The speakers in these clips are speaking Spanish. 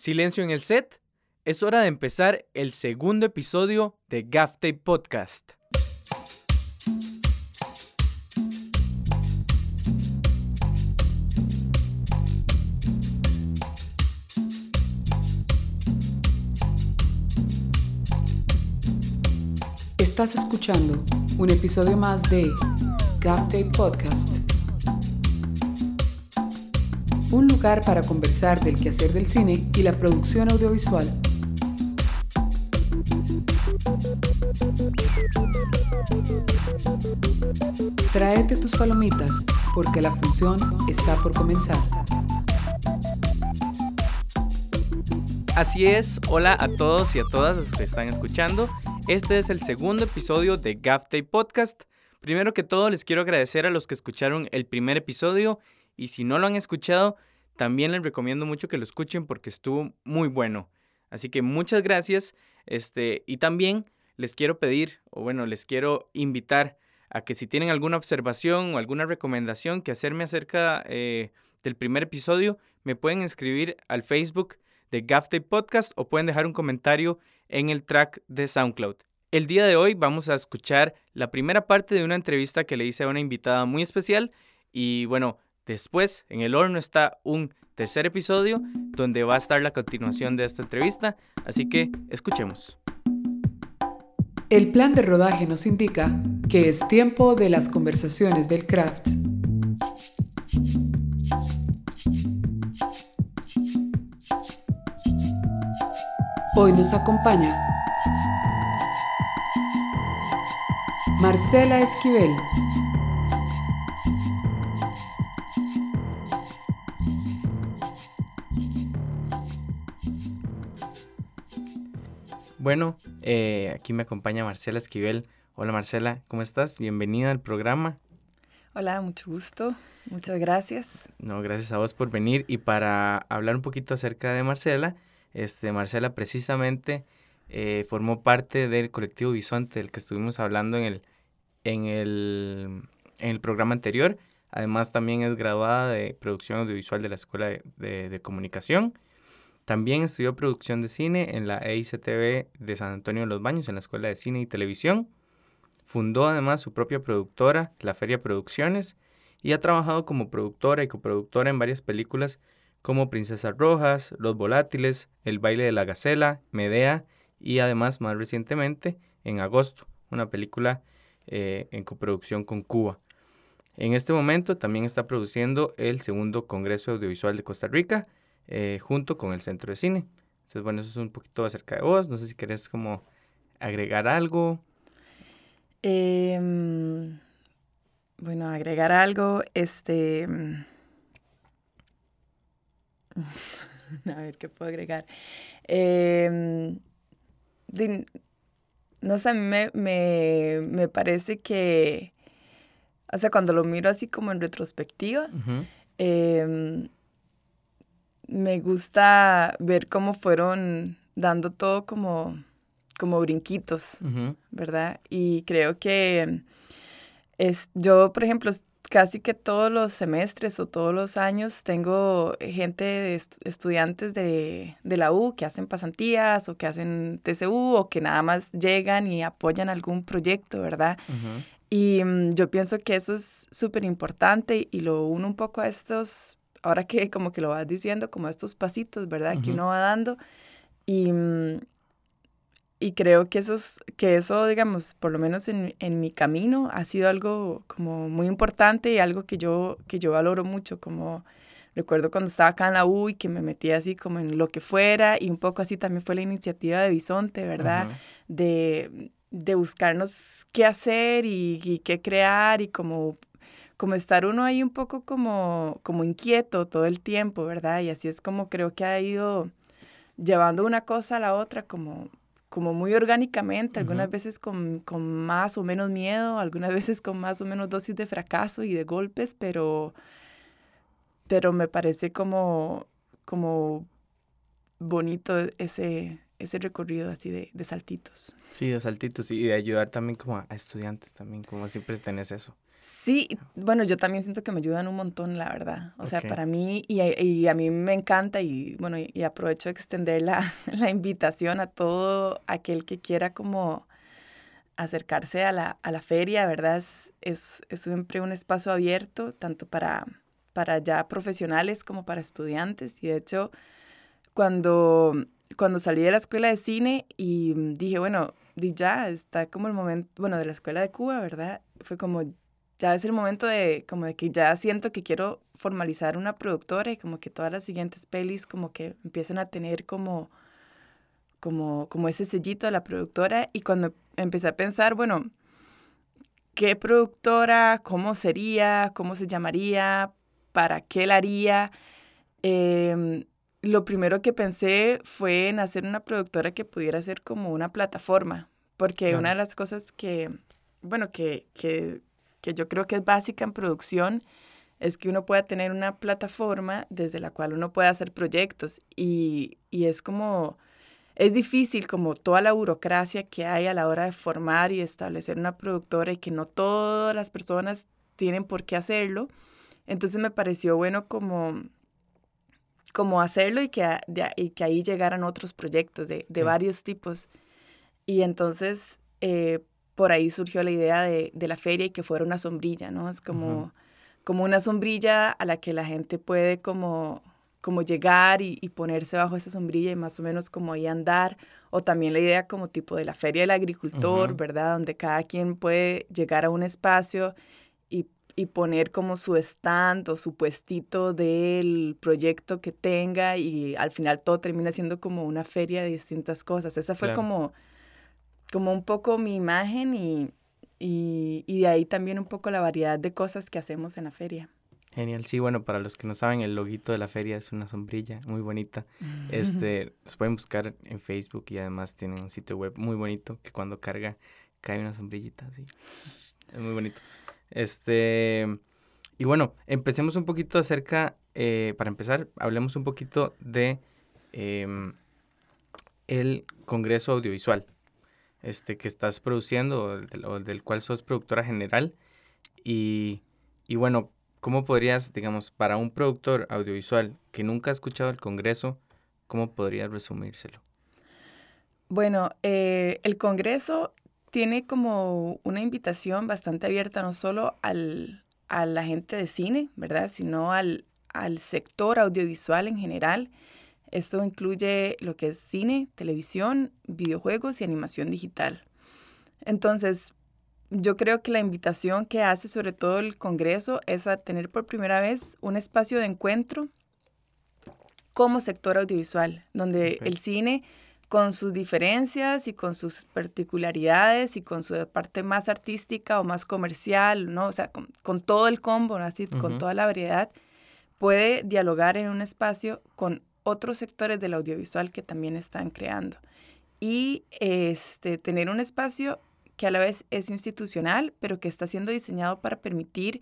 Silencio en el set. Es hora de empezar el segundo episodio de Gaftape Podcast. Estás escuchando un episodio más de Gaftape Podcast. Un lugar para conversar del quehacer del cine y la producción audiovisual. Tráete tus palomitas porque la función está por comenzar. Así es, hola a todos y a todas los que están escuchando. Este es el segundo episodio de Gaftape Podcast. Primero que todo, les quiero agradecer a los que escucharon el primer episodio y si no lo han escuchado, también les recomiendo mucho que lo escuchen porque estuvo muy bueno. Así que muchas gracias. Este, y también les quiero pedir, o bueno, les quiero invitar a que si tienen alguna observación o alguna recomendación que hacerme acerca eh, del primer episodio, me pueden escribir al Facebook de Gaftape Podcast o pueden dejar un comentario en el track de SoundCloud. El día de hoy vamos a escuchar la primera parte de una entrevista que le hice a una invitada muy especial y bueno, Después, en el horno está un tercer episodio donde va a estar la continuación de esta entrevista, así que escuchemos. El plan de rodaje nos indica que es tiempo de las conversaciones del craft. Hoy nos acompaña Marcela Esquivel, Bueno, eh, aquí me acompaña Marcela Esquivel. Hola Marcela, ¿cómo estás? Bienvenida al programa. Hola, mucho gusto. Muchas gracias. No, gracias a vos por venir. Y para hablar un poquito acerca de Marcela, este, Marcela precisamente eh, formó parte del colectivo Bisonte del que estuvimos hablando en el, en el, en el programa anterior. Además, también es graduada de producción audiovisual de la Escuela de, de Comunicación también estudió producción de cine en la EICTV de San Antonio de los Baños, en la Escuela de Cine y Televisión. Fundó además su propia productora, La Feria Producciones, y ha trabajado como productora y coproductora en varias películas como Princesas Rojas, Los Volátiles, El Baile de la Gacela, Medea y además más recientemente en agosto, una película eh, en coproducción con Cuba. En este momento también está produciendo el segundo Congreso Audiovisual de Costa Rica, eh, junto con el Centro de Cine. Entonces, bueno, eso es un poquito acerca de vos. No sé si querés como agregar algo. Em, bueno, agregar algo, este... a ver, ¿qué puedo agregar? Em, no sé, a mí me, me, parece que, o sea, cuando lo miro así como en retrospectiva, me gusta ver cómo fueron dando todo como, como brinquitos, ¿verdad? Y creo que es, yo, por ejemplo, casi que todos los semestres o todos los años tengo gente, de estudiantes de, la U que hacen pasantías o que hacen TCU o que nada más llegan y apoyan algún proyecto, ¿verdad? Y mm, yo pienso que eso es súper importante y lo uno un poco a estos ahora que como que lo vas diciendo, como estos pasitos, ¿verdad? Que uno va dando. Y, mm, y creo que eso, que eso, digamos, por lo menos en, en, mi camino, ha sido algo como muy importante y algo que yo, que yo valoro mucho, como recuerdo cuando estaba acá en la U y que me metí así como en lo que fuera y un poco así también fue la iniciativa de Bisonte, ¿verdad? de, de, buscarnos qué hacer y, y, qué crear y como como estar uno ahí un poco como, como inquieto todo el tiempo, ¿verdad? Y así es como creo que ha ido llevando una cosa a la otra como, como muy orgánicamente, algunas veces con, con, más o menos miedo, algunas veces con más o menos dosis de fracaso y de golpes, pero, pero me parece como, como bonito ese, ese recorrido así de, de saltitos. Sí, de saltitos y de ayudar también como a, estudiantes también, como siempre tenés eso. Sí, bueno, yo también siento que me ayudan un montón, la verdad. O sea, para mí, y, y, a mí me encanta, y bueno, y, aprovecho de extender la, la, invitación a todo aquel que quiera como acercarse a la, a la feria, ¿verdad? Es, es, es, siempre un espacio abierto, tanto para, para ya profesionales como para estudiantes. Y de hecho, cuando, cuando salí de la escuela de cine y dije, bueno, ya está como el momento, bueno, de la escuela de Cuba, ¿verdad? Fue como, ya es el momento de, como de que ya siento que quiero formalizar una productora y como que todas las siguientes pelis como que empiezan a tener como, como, como ese sellito de la productora y cuando empecé a pensar, bueno, ¿qué productora? ¿Cómo sería? ¿Cómo se llamaría? ¿Para qué la haría? Eh, lo primero que pensé fue en hacer una productora que pudiera ser como una plataforma, porque una de las cosas que, bueno, que, que, que, yo creo que es básica en producción es que uno pueda tener una plataforma desde la cual uno pueda hacer proyectos y, y es como, es difícil como toda la burocracia que hay a la hora de formar y establecer una productora y que no todas las personas tienen por qué hacerlo. Entonces me pareció bueno como como hacerlo y que, y que ahí llegaran otros proyectos de, de varios tipos. Y entonces eh, por ahí surgió la idea de, de, la feria y que fuera una sombrilla, ¿no? Es como, como una sombrilla a la que la gente puede como, como llegar y, y, ponerse bajo esa sombrilla y más o menos como ahí andar. O también la idea como tipo de la feria del agricultor, ¿verdad? Donde cada quien puede llegar a un espacio y poner como su stand o su puestito del proyecto que tenga y al final todo termina siendo como una feria de distintas cosas. Esa fue como, como un poco mi imagen y, y, y, de ahí también un poco la variedad de cosas que hacemos en la feria. Genial, sí, bueno, para los que no saben, el loguito de la feria es una sombrilla muy bonita. Este, los pueden buscar en Facebook y además tienen un sitio web muy bonito que cuando carga cae una sombrillita así. Es muy bonito. Este, y bueno, empecemos un poquito acerca, eh, para empezar, hablemos un poquito de em, el Congreso Audiovisual este, que estás produciendo o del, cual sos productora general. Y, y, bueno, ¿cómo podrías, digamos, para un productor audiovisual que nunca ha escuchado el Congreso, cómo podrías resumírselo? Bueno, eh, el Congreso tiene como una invitación bastante abierta no solo al, a la gente de cine, ¿verdad? Sino al, al sector audiovisual en general. Esto incluye lo que es cine, televisión, videojuegos y animación digital. Entonces, yo creo que la invitación que hace sobre todo el Congreso es a tener por primera vez un espacio de encuentro como sector audiovisual, donde el cine con sus diferencias y con sus particularidades y con su parte más artística o más comercial, ¿no? O sea, con, todo el combo, así, con toda la variedad, puede dialogar en un espacio con otros sectores del audiovisual que también están creando. Y este, tener un espacio que a la vez es institucional, pero que está siendo diseñado para permitir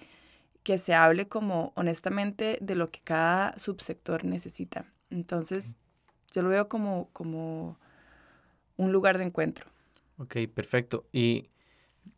que se hable como honestamente de lo que cada subsector necesita. Entonces, yo lo veo como, como un lugar de encuentro. Ok, perfecto. ¿Y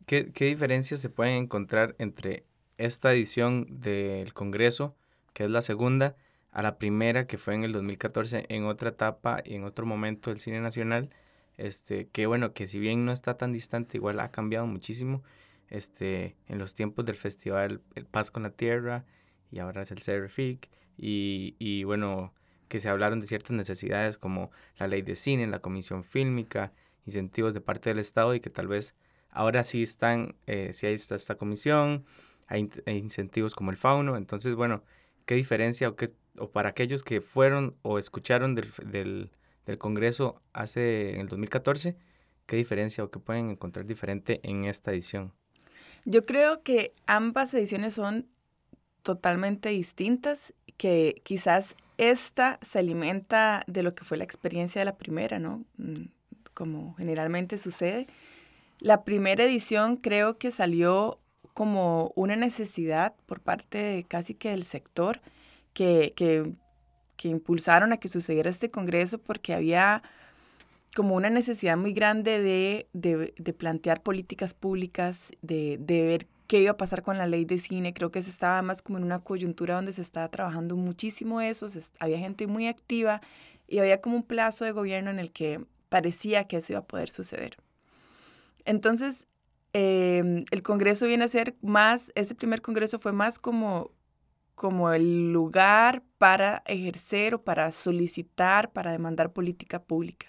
qué, qué diferencias se pueden encontrar entre esta edición del Congreso, que es la segunda, a la primera que fue en el 2014 en otra etapa y en otro momento del cine nacional? Este, que bueno, que si bien no está tan distante, igual ha cambiado muchísimo. Este, en los tiempos del festival El Paz con la Tierra y ahora es el CRFIC y, y bueno, que se hablaron de ciertas necesidades como la ley de cine, la comisión fílmica, incentivos de parte del Estado y que tal vez ahora sí están, eh, sí hay esta, esta comisión, hay, incentivos como el fauno, entonces bueno, ¿qué diferencia o, qué, o para aquellos que fueron o escucharon del, del, del Congreso hace en el 2014, qué diferencia o qué pueden encontrar diferente en esta edición? Yo creo que ambas ediciones son totalmente distintas, que quizás esta se alimenta de lo que fue la experiencia de la primera, ¿no? Mm, como generalmente sucede. La primera edición creo que salió como una necesidad por parte de casi que del sector que, que, que impulsaron a que sucediera este congreso porque había como una necesidad muy grande de, de, plantear políticas públicas, de, de, ver qué iba a pasar con la ley de cine. Creo que se estaba más como en una coyuntura donde se estaba trabajando muchísimo eso, había gente muy activa y había como un plazo de gobierno en el que parecía que eso iba a poder suceder. Entonces, em, el Congreso viene a ser más, ese primer Congreso fue más como, como el lugar para ejercer o para solicitar, para demandar política pública.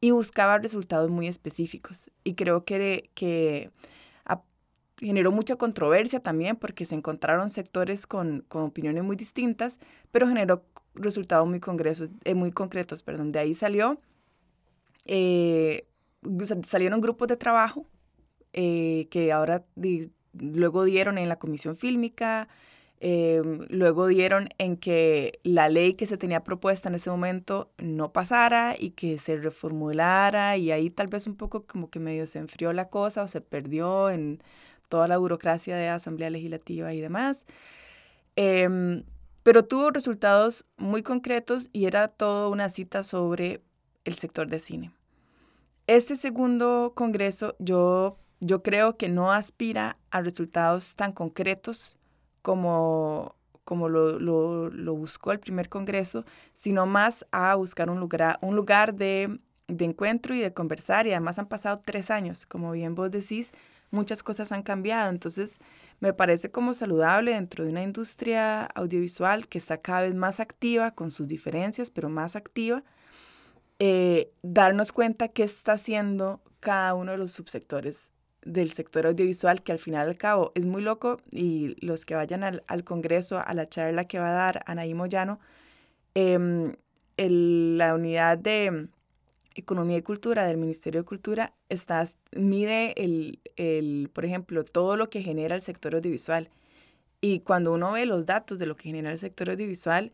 Y buscaba resultados muy específicos. Y creo que, que generó mucha controversia también porque se encontraron sectores con, con opiniones muy distintas, pero generó resultados muy, congresos, eh, muy concretos. Perdón. De ahí salió, eh, salieron grupos de trabajo eh, que ahora luego dieron en la comisión fílmica, luego dieron en que la ley que se tenía propuesta en ese momento no pasara y que se reformulara y ahí tal vez un poco como que medio se enfrió la cosa o se perdió en toda la burocracia de Asamblea Legislativa y demás. Em, pero tuvo resultados muy concretos y era toda una cita sobre el sector de cine. Este segundo congreso yo, yo creo que no aspira a resultados tan concretos como, como lo, lo, buscó el primer congreso, sino más a buscar un lugar, un lugar de, de encuentro y de conversar. Y además han pasado tres años, como bien vos decís, muchas cosas han cambiado. Entonces, me parece como saludable dentro de una industria audiovisual que está cada vez más activa, con sus diferencias, pero más activa, eh, darnos cuenta qué está haciendo cada uno de los subsectores del sector audiovisual, que al final al cabo es muy loco, y los que vayan al, al Congreso, a la charla que va a dar Anaí Moyano, eh, la unidad de Economía y Cultura del Ministerio de Cultura está, mide, el, el, por ejemplo, todo lo que genera el sector audiovisual. Y cuando uno ve los datos de lo que genera el sector audiovisual,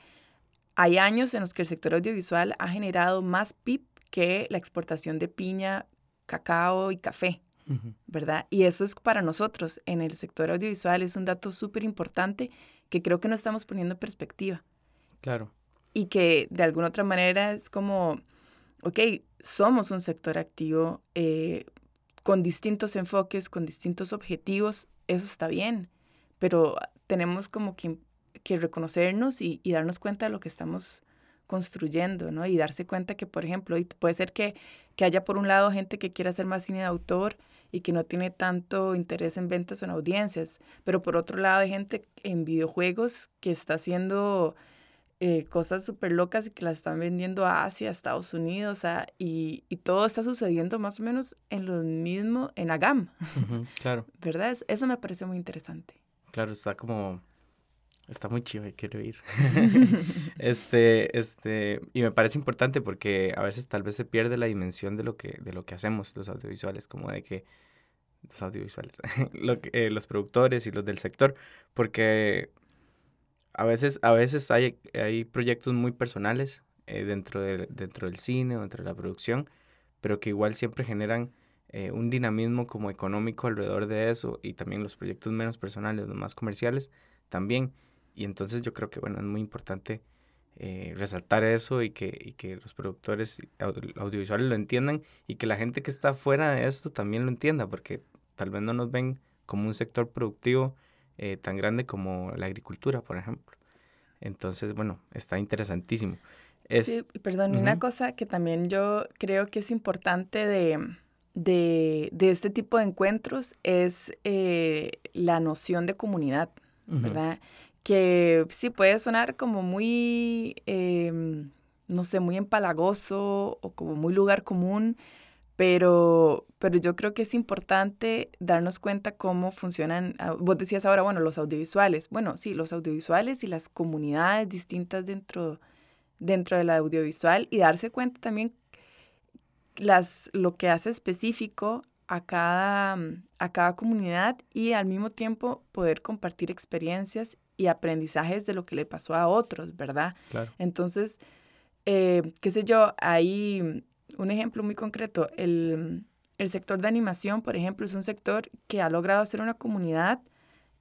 hay años en los que el sector audiovisual ha generado más PIB que la exportación de piña, cacao y café, ¿verdad? Y eso es para nosotros en el sector audiovisual, es un dato súper importante que creo que no estamos poniendo en perspectiva. Claro. Y que de alguna otra manera es como ok, somos un sector activo eh, con distintos enfoques, con distintos objetivos, eso está bien, pero tenemos como que, reconocernos y, darnos cuenta de lo que estamos construyendo, ¿no? Y darse cuenta que, por ejemplo, puede ser que, que haya por un lado gente que quiera hacer más cine de autor y que no tiene tanto interés en ventas o en audiencias, pero por otro lado hay gente en videojuegos que está haciendo eh, cosas súper locas y que las están vendiendo a Asia, a Estados Unidos, y, y, todo está sucediendo más o menos en lo mismo, en Agam. claro. ¿Verdad? Eso me parece muy interesante. Claro, está como... Está muy chido y quiero ir. este, este, y me parece importante porque a veces tal vez se pierde la dimensión de lo que, de lo que hacemos los audiovisuales, como de que los audiovisuales, lo que, eh, los productores y los del sector, porque a veces, a veces hay, hay proyectos muy personales eh, dentro, de, dentro del cine o dentro de la producción, pero que igual siempre generan eh, un dinamismo como económico alrededor de eso y también los proyectos menos personales, los más comerciales también. Y entonces yo creo que bueno, es muy importante eh, resaltar eso y que, y que los productores audiovisuales lo entiendan y que la gente que está fuera de esto también lo entienda, porque tal vez no nos ven como un sector productivo eh, tan grande como la agricultura, por ejemplo. Entonces, bueno, está interesantísimo. sí, perdón, una cosa que también yo creo que es importante de, de, de este tipo de encuentros es eh, la noción de comunidad, ¿verdad? Que sí puede sonar como muy, em, no sé, muy empalagoso o como muy lugar común, pero, pero yo creo que es importante darnos cuenta cómo funcionan, ah, vos decías ahora, bueno, los audiovisuales, bueno, sí, los audiovisuales y las comunidades distintas dentro, dentro de la audiovisual y darse cuenta también las, lo que hace específico a cada, a cada comunidad y al mismo tiempo poder compartir experiencias y aprendizajes de lo que le pasó a otros, ¿verdad? Claro. Entonces, eh, qué sé yo, ahí un ejemplo muy concreto, el, sector de animación, por ejemplo, es un sector que ha logrado ser una comunidad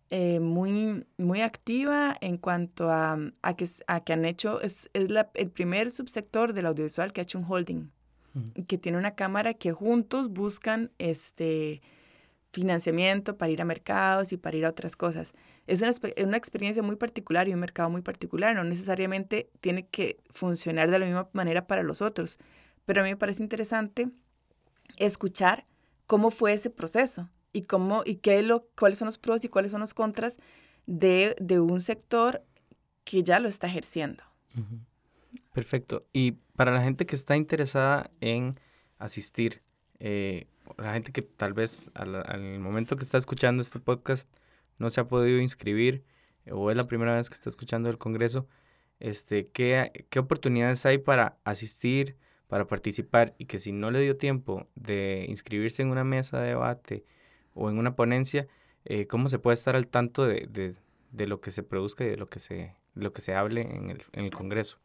eh, muy, muy activa en cuanto a, que, a que han hecho, es, el primer subsector del audiovisual que ha hecho un holding. que tiene una cámara que juntos buscan este financiamiento para ir a mercados y para ir a otras cosas. Es una, una, experiencia muy particular y un mercado muy particular. No necesariamente tiene que funcionar de la misma manera para los otros. Pero a mí me parece interesante escuchar cómo fue ese proceso y, cómo, y qué lo, cuáles son los pros y cuáles son los contras de, de un sector que ya lo está ejerciendo. Perfecto. Y para la gente que está interesada en asistir, eh, la gente que tal vez al, al, momento que está escuchando este podcast no se ha podido inscribir o es la primera vez que está escuchando el Congreso, este, ¿qué, qué oportunidades hay para asistir, para participar y que si no le dio tiempo de inscribirse en una mesa de debate o en una ponencia, eh, ¿cómo se puede estar al tanto de, de, de, lo que se produzca y de lo que se, lo que se hable en el, en el Congreso?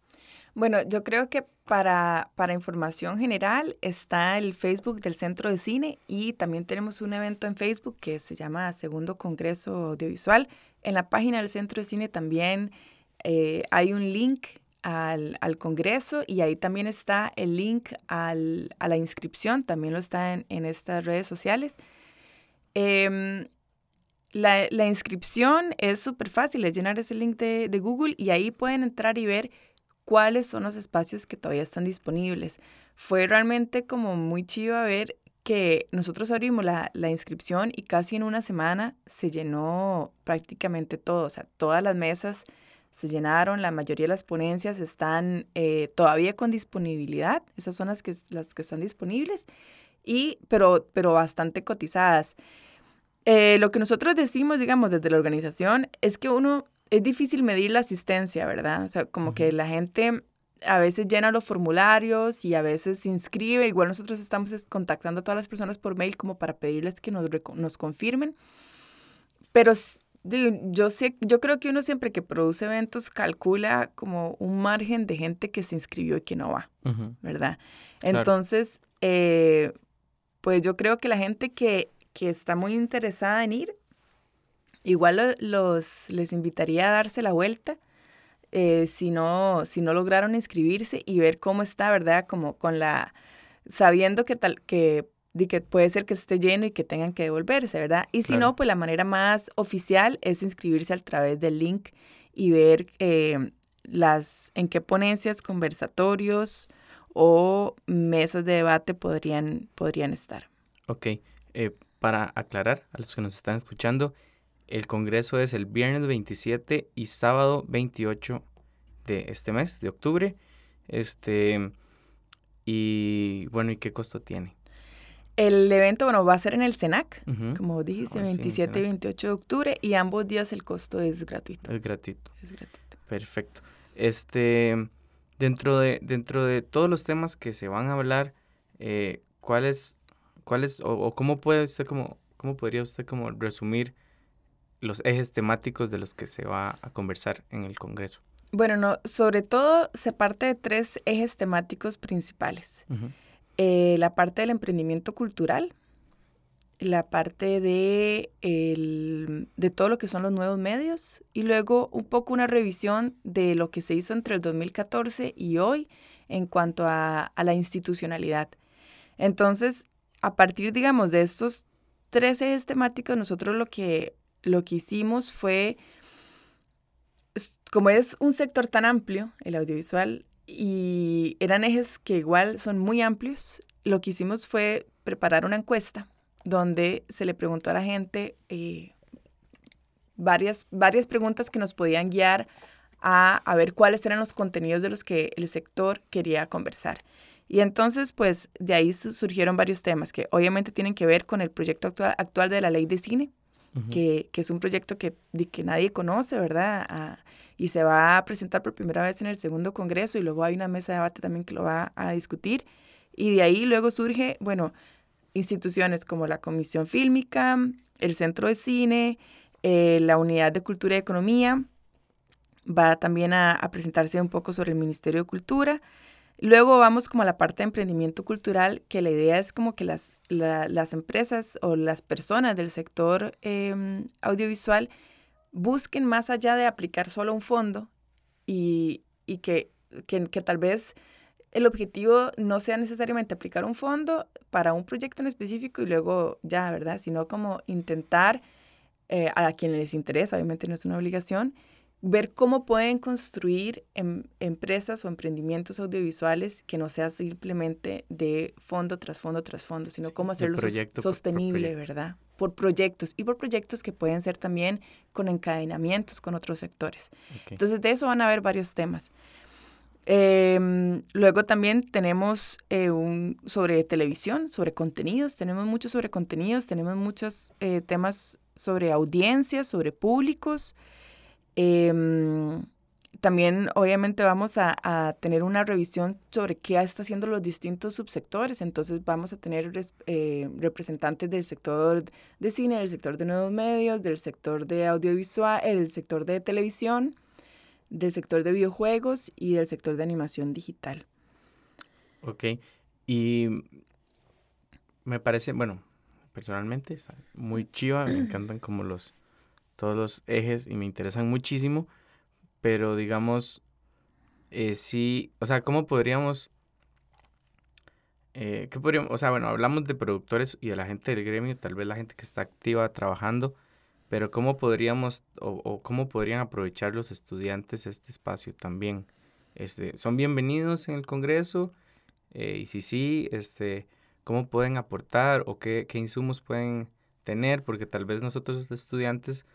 Bueno, yo creo que para, para información general está el Facebook del Centro de Cine y también tenemos un evento en Facebook que se llama Segundo Congreso Audiovisual. En la página del Centro de Cine también eh, hay un link al, al, Congreso y ahí también está el link al, a la inscripción, también lo está en, en estas redes sociales. Eh, la, la, inscripción es súper fácil, es llenar ese link de, de Google y ahí pueden entrar y ver cuáles son los espacios que todavía están disponibles. Fue realmente como muy chido ver que nosotros abrimos la, la, inscripción y casi en una semana se llenó prácticamente todo, o sea, todas las mesas se llenaron, la mayoría de las ponencias están eh, todavía con disponibilidad, esas son las que, las que están disponibles, y, pero, pero bastante cotizadas. Eh, lo que nosotros decimos, digamos, desde la organización, es que uno es difícil medir la asistencia, ¿verdad? O sea, como que la gente a veces llena los formularios y a veces se inscribe. Igual nosotros estamos contactando a todas las personas por mail como para pedirles que nos, nos confirmen. Pero yo sé, yo creo que uno siempre que produce eventos calcula como un margen de gente que se inscribió y que no va, ¿verdad? Entonces, eh, pues yo creo que la gente que, que está muy interesada en ir, Igual los, les invitaría a darse la vuelta eh, si, no, si no lograron inscribirse y ver cómo está, ¿verdad? Como con la, sabiendo que tal, que, que puede ser que esté lleno y que tengan que devolverse, ¿verdad? Y si no, pues la manera más oficial es inscribirse a través del link y ver eh, las, en qué ponencias, conversatorios o mesas de debate podrían, podrían estar. Ok, eh, para aclarar a los que nos están escuchando, el congreso es el viernes 27 y sábado 28 de este mes, de octubre. Este, y bueno, ¿y qué costo tiene? El evento, bueno, va a ser en el CENAC, como dijiste, 27 y 28 de octubre, y ambos días el costo es gratuito. Es gratuito. Es gratuito. Perfecto. Este, dentro de, dentro de todos los temas que se van a hablar, eh, ¿cuáles, cuáles, o, o, cómo puede usted como, cómo podría usted como resumir los ejes temáticos de los que se va a conversar en el Congreso? Bueno, no, sobre todo se parte de tres ejes temáticos principales. Eh, la parte del emprendimiento cultural, la parte de, el, de todo lo que son los nuevos medios y luego un poco una revisión de lo que se hizo entre el 2014 y hoy en cuanto a, a la institucionalidad. Entonces, a partir, digamos, de estos tres ejes temáticos, nosotros lo que lo que hicimos fue, como es un sector tan amplio, el audiovisual, y eran ejes que igual son muy amplios, lo que hicimos fue preparar una encuesta donde se le preguntó a la gente eh, varias, varias preguntas que nos podían guiar a, a, ver cuáles eran los contenidos de los que el sector quería conversar. Y entonces, pues de ahí surgieron varios temas que obviamente tienen que ver con el proyecto actual, actual de la ley de cine, que, que, es un proyecto que, que nadie conoce, ¿verdad? Ah, y se va a presentar por primera vez en el segundo congreso y luego hay una mesa de debate también que lo va a discutir. Y de ahí luego surge, bueno, instituciones como la Comisión Fílmica, el Centro de Cine, eh, la Unidad de Cultura y Economía, va también a, a presentarse un poco sobre el Ministerio de Cultura Luego vamos como a la parte de emprendimiento cultural, que la idea es como que las, las empresas o las personas del sector em, audiovisual busquen más allá de aplicar solo un fondo y, y que, que, que, tal vez el objetivo no sea necesariamente aplicar un fondo para un proyecto en específico y luego ya, ¿verdad? Sino como intentar, eh, a quienes les interesa, obviamente no es una obligación, ver cómo pueden construir em, empresas o emprendimientos audiovisuales que no sea simplemente de fondo tras fondo tras fondo, sino cómo hacerlo sostenible, ¿verdad? Por proyectos y por proyectos que pueden ser también con encadenamientos con otros sectores. Entonces, de eso van a haber varios temas. Em, luego también tenemos eh, un sobre televisión, sobre contenidos, tenemos mucho sobre contenidos, tenemos muchos eh, temas sobre audiencias, sobre públicos. Em, también obviamente vamos a, tener una revisión sobre qué está haciendo los distintos subsectores. Entonces vamos a tener eh, representantes del sector de cine, del sector de nuevos medios, del sector de audiovisual, del sector de televisión del sector de videojuegos y del sector de animación digital. Ok, y me parece, bueno, personalmente muy chiva, me encantan como los, todos los ejes y me interesan muchísimo, pero digamos, eh, sí, o sea, ¿cómo podríamos, eh, qué podríamos, o sea, bueno, hablamos de productores y de la gente del gremio, tal vez la gente que está activa trabajando, pero ¿cómo podríamos o, cómo podrían aprovechar los estudiantes este espacio también? Este, ¿Son bienvenidos en el Congreso? Eh, y si sí, este, ¿cómo pueden aportar o qué, qué, insumos pueden tener? Porque tal vez nosotros los estudiantes,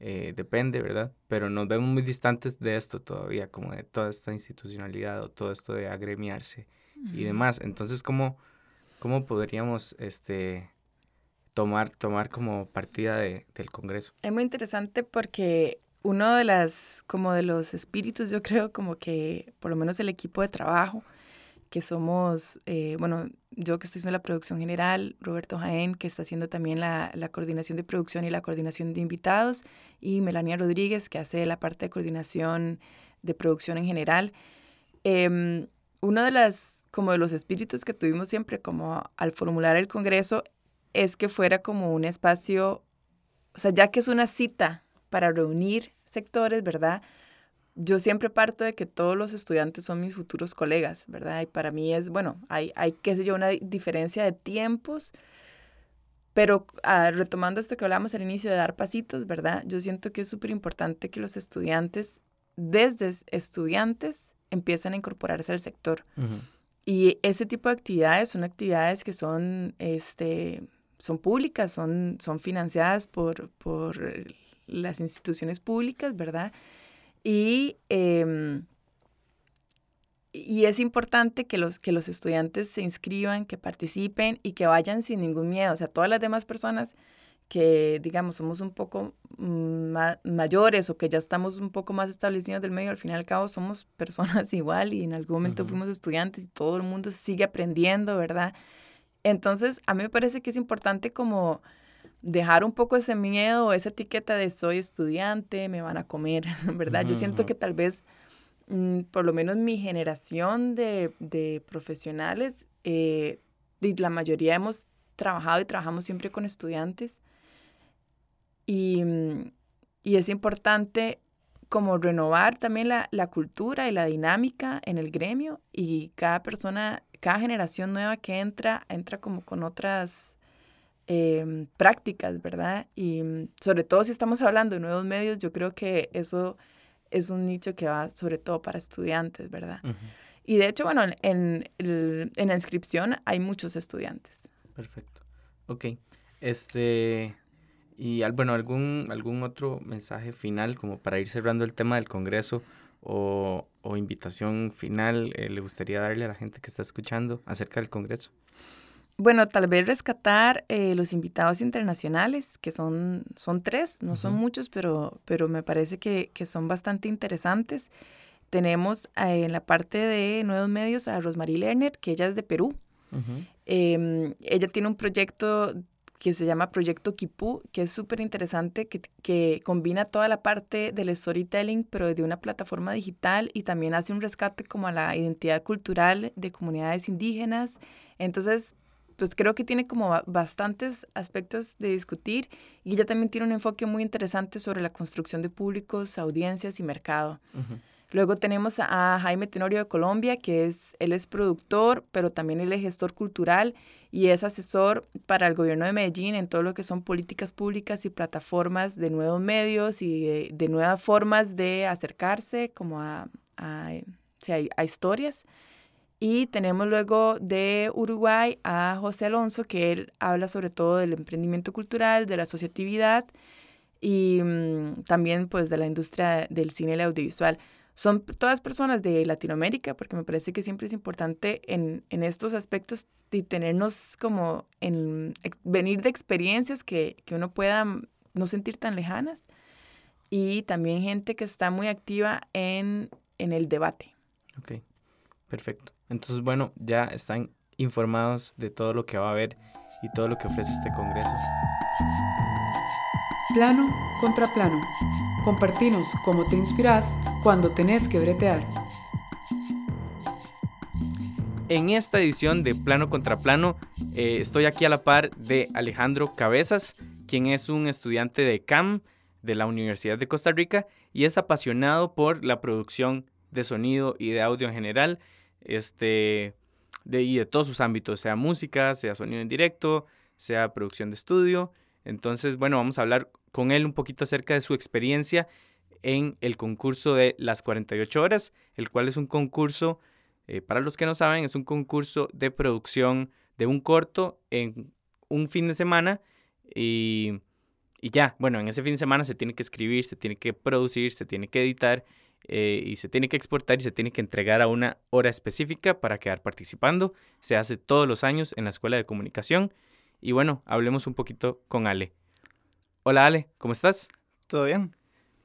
eh, depende, ¿verdad? Pero nos vemos muy distantes de esto todavía, como de toda esta institucionalidad o todo esto de agremiarse y demás. Entonces, ¿cómo, cómo podríamos este, tomar, tomar como partida de, del Congreso. Es muy interesante porque uno de las, como de los espíritus, yo creo, como que por lo menos el equipo de trabajo, que somos, eh, bueno, yo que estoy haciendo la producción general, Roberto Jaén, que está haciendo también la, la, coordinación de producción y la coordinación de invitados, y Melania Rodríguez, que hace la parte de coordinación de producción en general. Eh, uno de las, como de los espíritus que tuvimos siempre como al formular el Congreso es que fuera como un espacio, o sea, ya que es una cita para reunir sectores, ¿verdad? Yo siempre parto de que todos los estudiantes son mis futuros colegas, ¿verdad? Y para mí es, bueno, hay, hay qué sé yo, una diferencia de tiempos, pero ah, retomando esto que hablamos al inicio de dar pasitos, ¿verdad? Yo siento que es súper importante que los estudiantes, desde estudiantes, empiecen a incorporarse al sector. Y ese tipo de actividades son actividades que son, este, son públicas, son, son financiadas por, por las instituciones públicas, ¿verdad? Y, em, y es importante que los, que los estudiantes se inscriban, que participen y que vayan sin ningún miedo. O sea, todas las demás personas que, digamos, somos un poco mayores o que ya estamos un poco más establecidos del medio, al fin y al cabo somos personas igual y en algún momento fuimos estudiantes y todo el mundo sigue aprendiendo, ¿verdad? Entonces, a mí me parece que es importante como dejar un poco ese miedo, esa etiqueta de soy estudiante, me van a comer, ¿verdad? Yo siento que tal vez, mm, por lo menos mi generación de, de profesionales, eh, la mayoría hemos trabajado y trabajamos siempre con estudiantes. Y, mm, y es importante como renovar también la, la, cultura y la dinámica en el gremio y cada persona cada generación nueva que entra, entra como con otras em, prácticas, ¿verdad? Y mm, sobre todo si estamos hablando de nuevos medios, yo creo que eso es un nicho que va sobre todo para estudiantes, ¿verdad? Y de hecho, bueno, en, en, la inscripción hay muchos estudiantes. Perfecto. Ok. Este, y bueno, algún, algún otro mensaje final como para ir cerrando el tema del Congreso o, invitación final eh, le gustaría darle a la gente que está escuchando acerca del Congreso? Bueno, tal vez rescatar eh, los invitados internacionales, que son, son tres, no son muchos, pero, pero me parece que, son bastante interesantes. Tenemos eh, en la parte de nuevos medios a Rosmarie Lerner, que ella es de Perú. Em, ella tiene un proyecto que se llama Proyecto Kipú, que es súper interesante, que, que, combina toda la parte del storytelling, pero de una plataforma digital y también hace un rescate como a la identidad cultural de comunidades indígenas. Entonces, pues creo que tiene como bastantes aspectos de discutir y ella también tiene un enfoque muy interesante sobre la construcción de públicos, audiencias y mercado. Luego tenemos a Jaime Tenorio de Colombia, que es, él es productor, pero también él es gestor cultural y es asesor para el gobierno de Medellín en todo lo que son políticas públicas y plataformas de nuevos medios y de, nuevas formas de acercarse como a, a, a historias. Y tenemos luego de Uruguay a José Alonso, que él habla sobre todo del emprendimiento cultural, de la asociatividad y mm, también pues de la industria del cine y el audiovisual. Son todas personas de Latinoamérica, porque me parece que siempre es importante en, en estos aspectos y tenernos como en venir de experiencias que, que uno pueda mm, no sentir tan lejanas y también gente que está muy activa en, en el debate. Ok, perfecto. Entonces, bueno, ya están informados de todo lo que va a haber y todo lo que ofrece este Congreso. Plano contra plano. Compartinos cómo te inspiras cuando tenés que bretear. En esta edición de Plano contra Plano eh, estoy aquí a la par de Alejandro Cabezas, quien es un estudiante de CAM de la Universidad de Costa Rica y es apasionado por la producción de sonido y de audio en general este, de, y de todos sus ámbitos, sea música, sea sonido en directo, sea producción de estudio. Entonces, bueno, vamos a hablar con él un poquito acerca de su experiencia en el concurso de las 48 horas, el cual es un concurso, eh, para los que no saben, es un concurso de producción de un corto en un fin de semana y, y ya, bueno, en ese fin de semana se tiene que escribir, se tiene que producir, se tiene que editar eh, y se tiene que exportar y se tiene que entregar a una hora específica para quedar participando. Se hace todos los años en la Escuela de Comunicación. Y bueno, hablemos un poquito con Ale. Hola Ale, ¿cómo estás? ¿Todo bien?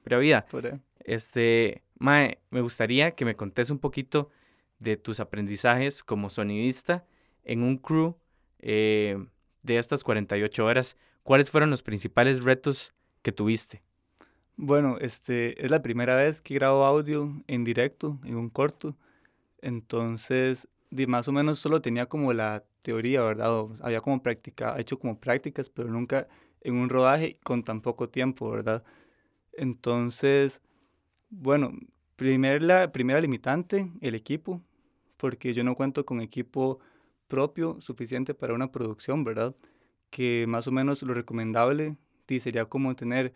Pero vida. Este, Mae, me gustaría que me contes un poquito de tus aprendizajes como sonidista en un crew eh, de estas 48 horas. ¿Cuáles fueron los principales retos que tuviste? Bueno, este, es la primera vez que grabo audio en directo, en un corto. Entonces, más o menos solo tenía como la teoría, ¿verdad? había como práctica, hecho como prácticas, pero nunca en un rodaje con tan poco tiempo, ¿verdad? Entonces, bueno, primer, la primera limitante, el equipo, porque yo no cuento con equipo propio suficiente para una producción, ¿verdad? Que más o menos lo recomendable sería como tener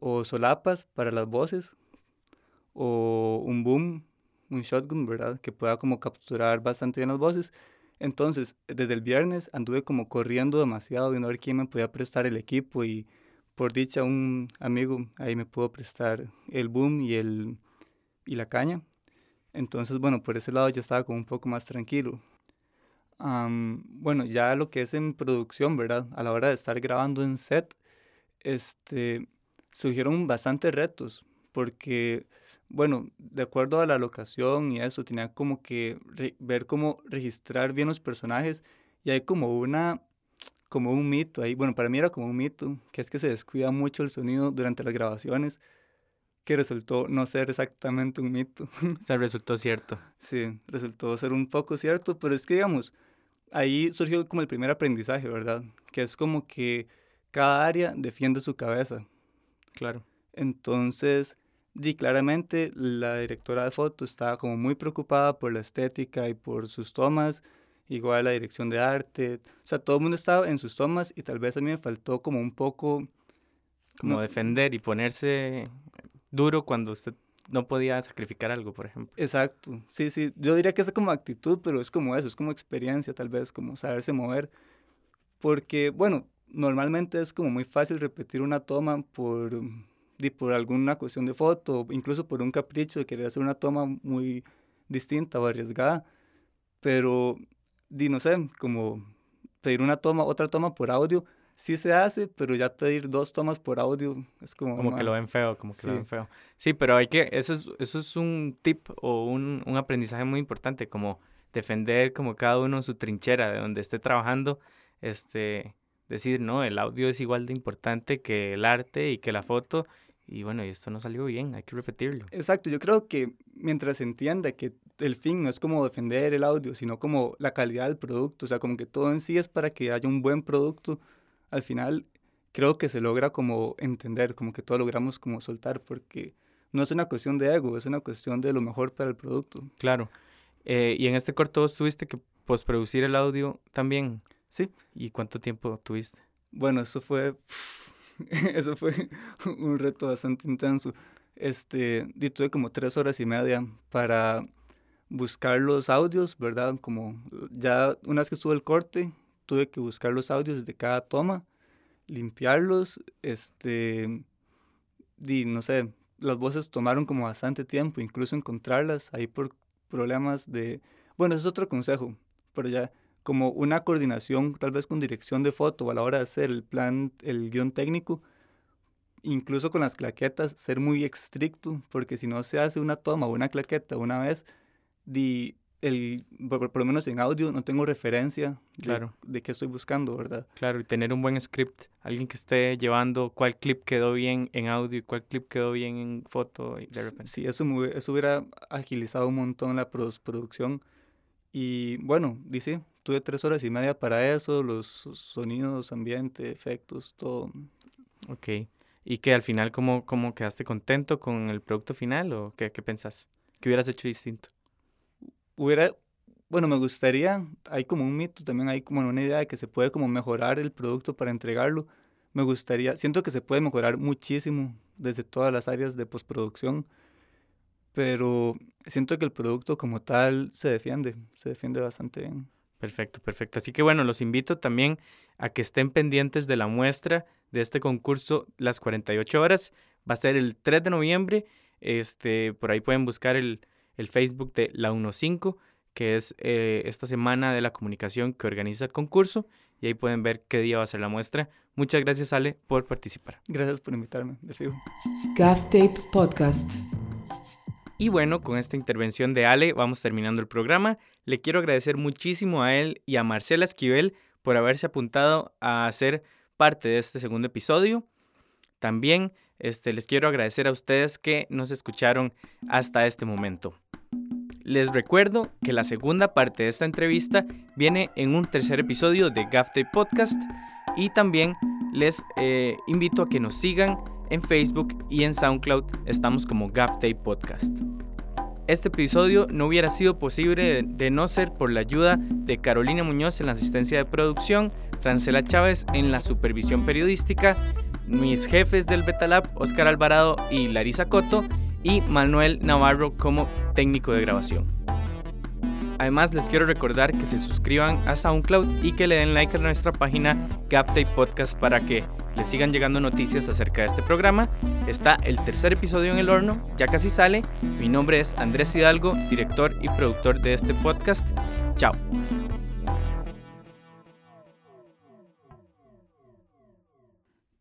o solapas para las voces, o un boom, un shotgun, ¿verdad? Que pueda como capturar bastante bien las voces. Entonces, desde el viernes anduve como corriendo demasiado, viendo a ver quién me podía prestar el equipo y por dicha un amigo ahí me pudo prestar el boom y, el, y la caña. Entonces, bueno, por ese lado ya estaba como un poco más tranquilo. bueno, ya lo que es en producción, ¿verdad? A la hora de estar grabando en set, este, surgieron bastantes retos, porque, bueno, de acuerdo a la locación y eso, tenía como que ver cómo registrar bien los personajes y hay como una, como un mito ahí, bueno, para mí era como un mito, que es que se descuida mucho el sonido durante las grabaciones, que resultó no ser exactamente un mito. O sea, resultó cierto. Sí, resultó ser un poco cierto, pero es que, digamos, ahí surgió como el primer aprendizaje, ¿verdad? Que es como que cada área defiende su cabeza. Claro. Entonces, di claramente la directora de foto estaba como muy preocupada por la estética y por sus tomas, igual la dirección de arte, o sea, todo el mundo estaba en sus tomas y tal vez a mí me faltó como un poco... Como defender y ponerse duro cuando usted no podía sacrificar algo, por ejemplo. Exacto, sí, sí, yo diría que es como actitud, pero es como eso, es como experiencia tal vez, como saberse mover, porque, bueno, normalmente es como muy fácil repetir una toma por, por alguna cuestión de foto, incluso por un capricho de querer hacer una toma muy distinta o arriesgada, pero, di, no sé, como pedir una toma, otra toma por audio, sí se hace, pero ya pedir dos tomas por audio es como... Como que lo ven feo, como que lo ven feo. Sí, pero hay que, eso es, eso es un tip o un, un aprendizaje muy importante, como defender como cada uno su trinchera de donde esté trabajando, este, decir, no, el audio es igual de importante que el arte y que la foto. Y bueno, y esto no salió bien, hay que repetirlo. Exacto, yo creo que mientras se entienda que el fin no es como defender el audio, sino como la calidad del producto, o sea, como que todo en sí es para que haya un buen producto, al final creo que se logra como entender, como que todo logramos como soltar, porque, no es una cuestión de ego, es una cuestión de lo mejor para el producto. Claro. Eh, y en este corto vos tuviste que postproducir el audio también. Sí. ¿Y cuánto tiempo tuviste? Bueno, eso fue, eso fue un reto bastante intenso. Este, y tuve como tres horas y media para buscar los audios, ¿verdad? Como ya una vez que estuvo el corte, tuve que buscar los audios de cada toma, limpiarlos, este, y no sé, las voces tomaron como bastante tiempo, incluso encontrarlas ahí por problemas de, bueno, ese es otro consejo, pero ya como una coordinación tal vez con dirección de foto a la hora de hacer el plan, el guion técnico, incluso con las claquetas, ser muy estricto, porque si no se hace una toma o una claqueta una vez, di, el, por, lo menos en audio no tengo referencia de, claro. de qué estoy buscando, ¿verdad? Claro, y tener un buen script, alguien que esté llevando cuál clip quedó bien en audio y cuál clip quedó bien en foto y de repente. Sí, eso, eso hubiera agilizado un montón la producción. Y bueno, dice, tuve tres horas y media para eso, los sonidos, ambiente, efectos, todo. Ok. ¿Y que al final cómo, cómo quedaste contento con el producto final o qué, qué pensás? ¿Qué hubieras hecho distinto? hubiera, bueno, me gustaría, hay como un mito, también hay como una idea de que se puede como mejorar el producto para entregarlo. Me gustaría, siento que se puede mejorar muchísimo desde todas las áreas de postproducción, pero siento que el producto como tal se defiende, se defiende bastante bien. Perfecto, perfecto. Así que bueno, los invito también a que estén pendientes de la muestra de este concurso Las 48 horas. Va a ser el 3 de noviembre. Este, por ahí pueden buscar el, el Facebook de la 15, que es eh, esta semana de la comunicación que organiza el concurso. Y ahí pueden ver qué día va a ser la muestra. Muchas gracias, Ale, por participar. Gracias por invitarme, de fijo. Tape Podcast. Y bueno, con esta intervención de Ale vamos terminando el programa. Le quiero agradecer muchísimo a él y a Marcela Esquivel por haberse apuntado a ser parte de este segundo episodio. También este, les quiero agradecer a ustedes que nos escucharon hasta este momento. Les recuerdo que la segunda parte de esta entrevista viene en un tercer episodio de GAFTE Podcast y también les eh, invito a que nos sigan en Facebook y en SoundCloud. Estamos como GAFTE Podcast. Este episodio no hubiera sido posible de, no ser por la ayuda de Carolina Muñoz en la asistencia de producción, Francela Chávez en la supervisión periodística, mis jefes del Betalab, Oscar Alvarado y Larisa Coto, y Manuel Navarro como técnico de grabación. Además, les quiero recordar que se suscriban a SoundCloud y que le den like a nuestra página GapTape Podcast para que les sigan llegando noticias acerca de este programa. Está el tercer episodio en el horno, ya casi sale. Mi nombre es Andrés Hidalgo, director y productor de este podcast. Chao.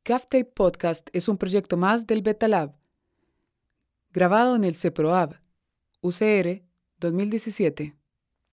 GAFTAPE Podcast es un proyecto más del Beta Lab, grabado en el CEPROAB, UCR 2017.